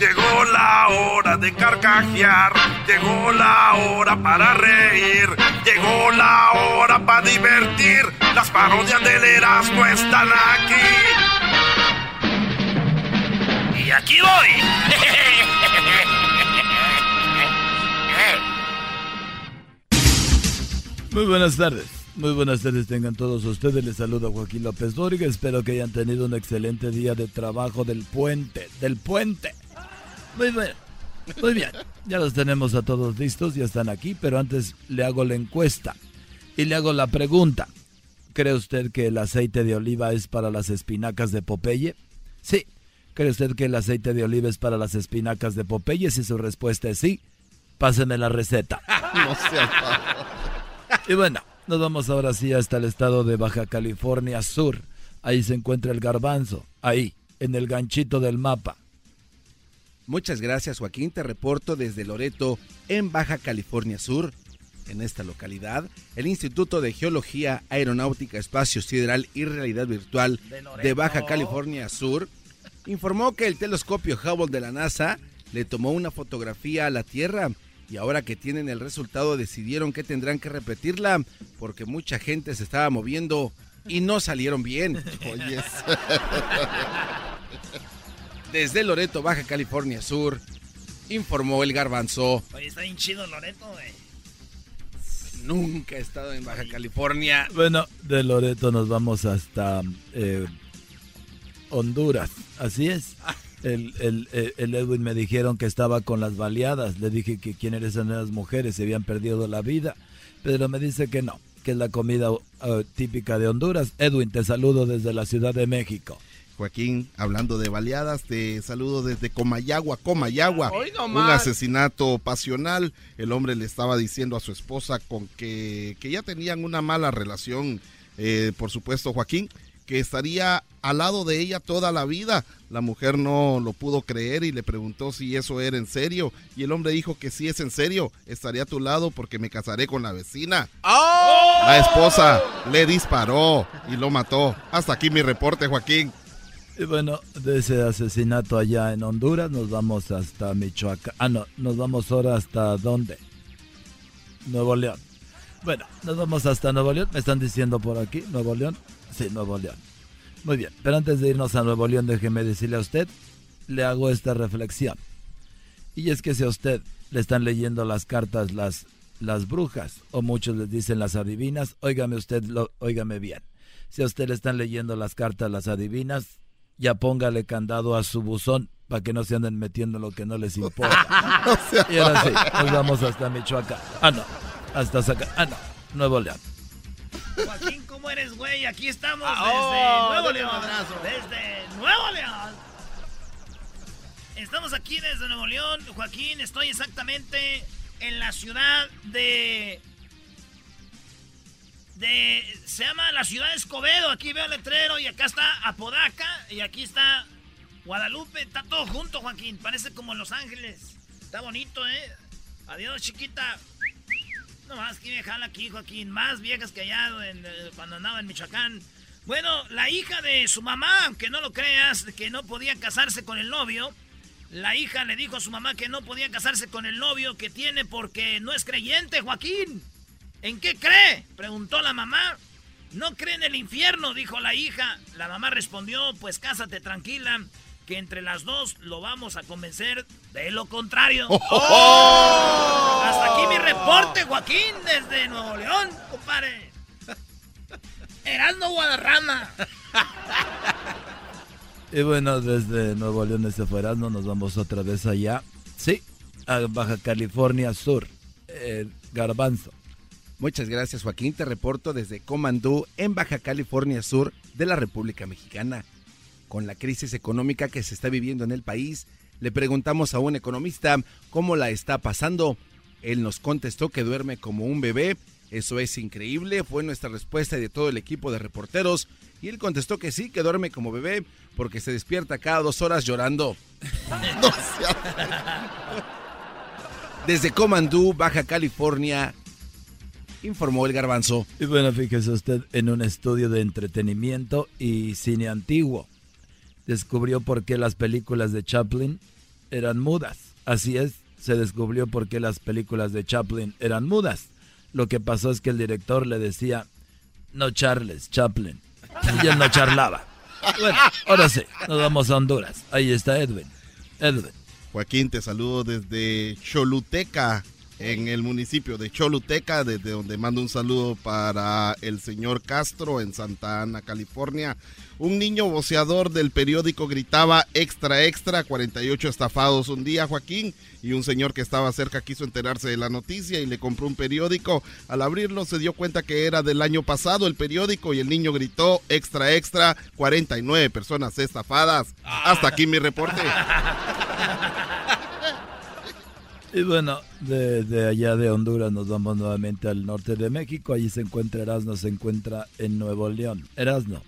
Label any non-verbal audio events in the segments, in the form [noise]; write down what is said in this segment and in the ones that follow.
Llegó la hora de carcajear, llegó la hora para reír, llegó la hora para divertir. Las parodias del Erasmo están aquí. Y aquí voy. Muy buenas tardes. Muy buenas tardes tengan todos ustedes. Les saluda Joaquín López Dóriga. Espero que hayan tenido un excelente día de trabajo del puente. Del puente. Muy bien. Muy bien. Ya los tenemos a todos listos. Ya están aquí. Pero antes le hago la encuesta. Y le hago la pregunta. ¿Cree usted que el aceite de oliva es para las espinacas de Popeye? Sí. ¿Cree usted que el aceite de oliva es para las espinacas de Popeye? Si su respuesta es sí, páseme la receta. [laughs] No y bueno, nos vamos ahora sí hasta el estado de Baja California Sur. Ahí se encuentra el garbanzo, ahí, en el ganchito del mapa. Muchas gracias Joaquín, te reporto desde Loreto, en Baja California Sur. En esta localidad, el Instituto de Geología, Aeronáutica, Espacio Sideral y Realidad Virtual de, Baja California Sur informó que el telescopio Hubble de la NASA le tomó una fotografía a la Tierra y ahora que tienen el resultado decidieron que tendrán que repetirla porque mucha gente se estaba moviendo y no salieron bien. [laughs] [laughs] Desde Loreto, Baja California Sur, informó el garbanzo. Oye, está bien chido Loreto, güey. Nunca he estado en Baja California. Bueno, de Loreto nos vamos hasta eh, Honduras, así es. el, el, el, Edwin me dijeron que estaba con las baleadas. Le dije que quién eran esas mujeres, se habían perdido la vida. Pero me dice que no, que es la comida uh, típica de Honduras. Edwin, te saludo desde la Ciudad de México. Joaquín, hablando de baleadas, te saludo desde Comayagua, Comayagua. un asesinato pasional. El hombre le estaba diciendo a su esposa con que, que ya tenían una mala relación, eh, por supuesto, Joaquín que estaría al lado de ella toda la vida. La mujer no lo pudo creer y le preguntó si eso era en serio. Y el hombre dijo que si es en serio, estaría a tu lado porque me casaré con la vecina. ¡Oh! La esposa le disparó y lo mató. Hasta aquí mi reporte, Joaquín. Y bueno, de ese asesinato allá en Honduras nos vamos hasta Michoacán. Ah, no, nos vamos ahora hasta dónde? Nuevo León. Bueno, nos vamos hasta Nuevo León. Me están diciendo por aquí, Nuevo León. Sí, Nuevo León. Muy bien, pero antes de irnos a Nuevo León, déjeme decirle a usted, le hago esta reflexión. Y es que si a usted le están leyendo las cartas las, las brujas, o muchos les dicen las adivinas, óigame usted, óigame bien. Si a usted le están leyendo las cartas las adivinas, ya póngale candado a su buzón para que no se anden metiendo lo que no les importa. [laughs] y ahora sí, [laughs] nos vamos hasta Michoacán. Ah, no, hasta Zaca. Ah, no, Nuevo León. Joaquín, ¿cómo eres, güey? Aquí estamos ah, desde oh, Nuevo León. Desde Nuevo León. Estamos aquí desde Nuevo León. Joaquín, estoy exactamente en la ciudad de... Se llama la ciudad de Escobedo. Aquí veo letrero y acá está Apodaca y aquí está Guadalupe. Está todo junto, Joaquín. Parece como Los Ángeles. Está bonito, ¿eh? Adiós, chiquita. No más que jala aquí, Joaquín. Más viejas que allá eh, cuando andaba en Michoacán. Bueno, la hija de su mamá, aunque no lo creas, que no podía casarse con el novio. La hija le dijo a su mamá que no podía casarse con el novio que tiene porque no es creyente, Joaquín. ¿En qué cree? Preguntó la mamá. No cree en el infierno, dijo la hija. La mamá respondió, pues cásate tranquila que entre las dos lo vamos a convencer de lo contrario. [laughs] ¡Oh! Hasta aquí mi reporte, Joaquín, desde Nuevo León, compadre. [laughs] Erasmo Guadarrama. [laughs] Y bueno, desde Nuevo León, desde Erasmo, nos vamos otra vez allá. Sí, a Baja California Sur, Garbanzo. Muchas gracias, Joaquín. Te reporto desde Comandú, en Baja California Sur de la República Mexicana con la crisis económica que se está viviendo en el país, le preguntamos a un economista cómo la está pasando. Él nos contestó que duerme como un bebé. Eso es increíble, fue nuestra respuesta de todo el equipo de reporteros. Y él contestó que sí, que duerme como bebé porque se despierta cada dos horas llorando. [laughs] Desde Comandú, Baja California, informó el garbanzo. Y bueno, fíjese usted en un estudio de entretenimiento y cine antiguo descubrió por qué las películas de Chaplin eran mudas. Así es, se descubrió por qué las películas de Chaplin eran mudas. Lo que pasó es que el director le decía, no charles, Chaplin. Y él no charlaba. Bueno, ahora sí, nos vamos a Honduras. Ahí está Edwin. Edwin. Joaquín, te saludo desde Choluteca, en el municipio de Choluteca, desde donde mando un saludo para el señor Castro en Santa Ana, California. Un niño voceador del periódico gritaba extra, extra, 48 estafados un día, Joaquín, y un señor que estaba cerca quiso enterarse de la noticia y le compró un periódico. Al abrirlo se dio cuenta que era del año pasado el periódico y el niño gritó extra, extra, 49 personas estafadas. Hasta aquí mi reporte. [laughs] Y bueno, de, allá de Honduras nos vamos nuevamente al norte de México. Allí se encuentra Erasmo, se encuentra en Nuevo León. Erasmo.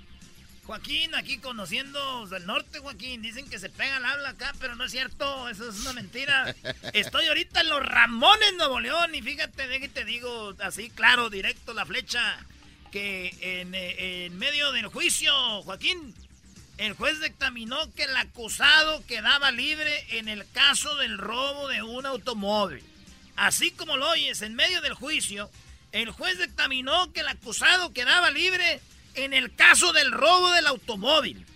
Joaquín, aquí conociendo del norte, Joaquín. Dicen que se pega el habla acá, pero no es cierto. Eso es una mentira. [laughs] Estoy ahorita en los Ramones, Nuevo León. Y fíjate, de que te digo así, claro, directo la flecha. Que en, en medio del juicio, Joaquín, el juez dictaminó que el acusado quedaba libre en el caso del robo de un automóvil. Así como lo oyes, en medio del juicio, el juez dictaminó que el acusado quedaba libre en el caso del robo del automóvil.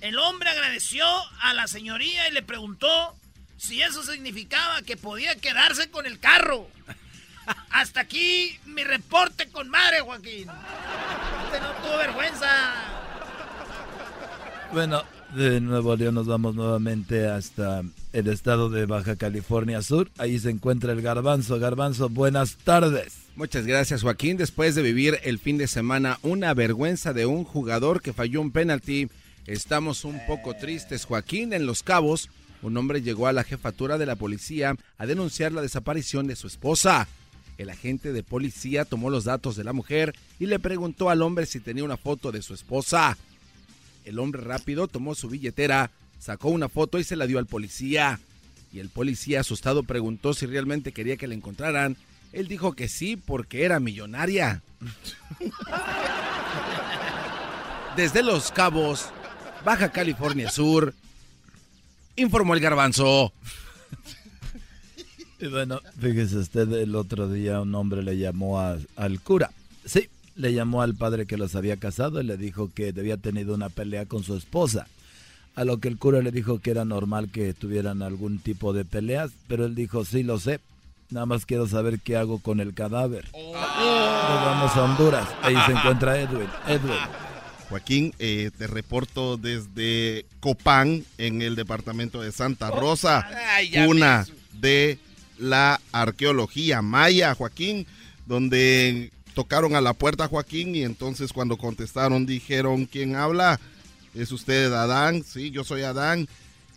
El hombre agradeció a la señoría y le preguntó si eso significaba que podía quedarse con el carro. [laughs] Hasta aquí mi reporte con madre, Joaquín. Usted no tuvo vergüenza. Bueno, de Nuevo León nos vamos nuevamente hasta el estado de Baja California Sur. Ahí se encuentra el Garbanzo. Garbanzo, buenas tardes. Muchas gracias Joaquín. Después de vivir el fin de semana una vergüenza de un jugador que falló un penalti, estamos un poco tristes. Joaquín, en Los Cabos, un hombre llegó a la jefatura de la policía a denunciar la desaparición de su esposa. El agente de policía tomó los datos de la mujer y le preguntó al hombre si tenía una foto de su esposa. El hombre rápido tomó su billetera, sacó una foto y se la dio al policía. Y el policía asustado preguntó si realmente quería que la encontraran. Él dijo que sí porque era millonaria. [laughs] Desde Los Cabos, Baja California Sur, informó el garbanzo. Y bueno, fíjese usted, el otro día un hombre le llamó al cura. Sí, le llamó al padre que los había casado y le dijo que había tenido una pelea con su esposa. A lo que el cura le dijo que era normal que tuvieran algún tipo de peleas, pero él dijo, sí lo sé, nada más quiero saber qué hago con el cadáver. Nos vamos a Honduras, ahí se encuentra Edwin. Edwin. Joaquín, eh, te reporto desde Copán, en el departamento de Santa Rosa, una de la arqueología maya, Joaquín, donde tocaron a la puerta Joaquín y entonces cuando contestaron dijeron, ¿quién habla? ¿Es usted Adán? Sí, yo soy Adán.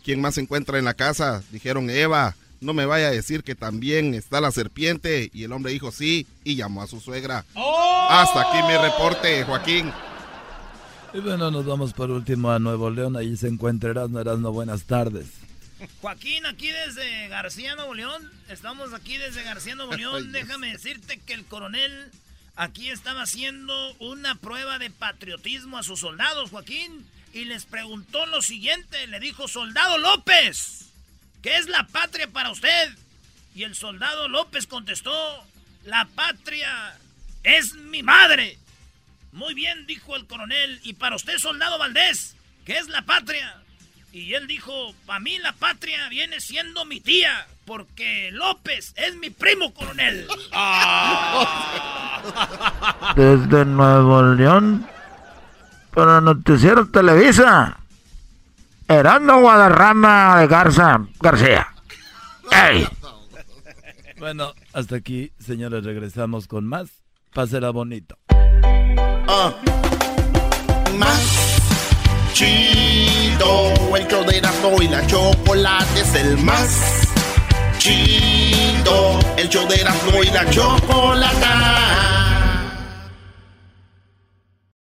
¿Quién más se encuentra en la casa? Dijeron Eva. No me vaya a decir que también está la serpiente. Y el hombre dijo sí y llamó a su suegra. ¡Oh! Hasta aquí mi reporte, Joaquín. Y bueno, nos vamos por último a Nuevo León. Ahí se encuentra Erasmo. Erasmo, buenas tardes. Joaquín, aquí desde García, Nuevo León. Estamos aquí desde García, Nuevo [laughs] León. Déjame decirte que el coronel aquí estaba haciendo una prueba de patriotismo a sus soldados, Joaquín, y les preguntó lo siguiente, le dijo, soldado López, ¿qué es la patria para usted? Y el soldado López contestó, la patria es mi madre. Muy bien, dijo el coronel, y para usted, soldado Valdés, ¿qué es la patria? Y él dijo, para mí la patria viene siendo mi tía, porque López es mi primo coronel. [laughs] [laughs] Desde Nuevo León, para Noticiero Televisa, Herando Guadarrama de Garza García. ¡Ey! Bueno, hasta aquí, señores, regresamos con más. Pásela bonito. Ah. Más chido. El show de Erasmo y la chocolate es el más El show de Erasmo y la chocolate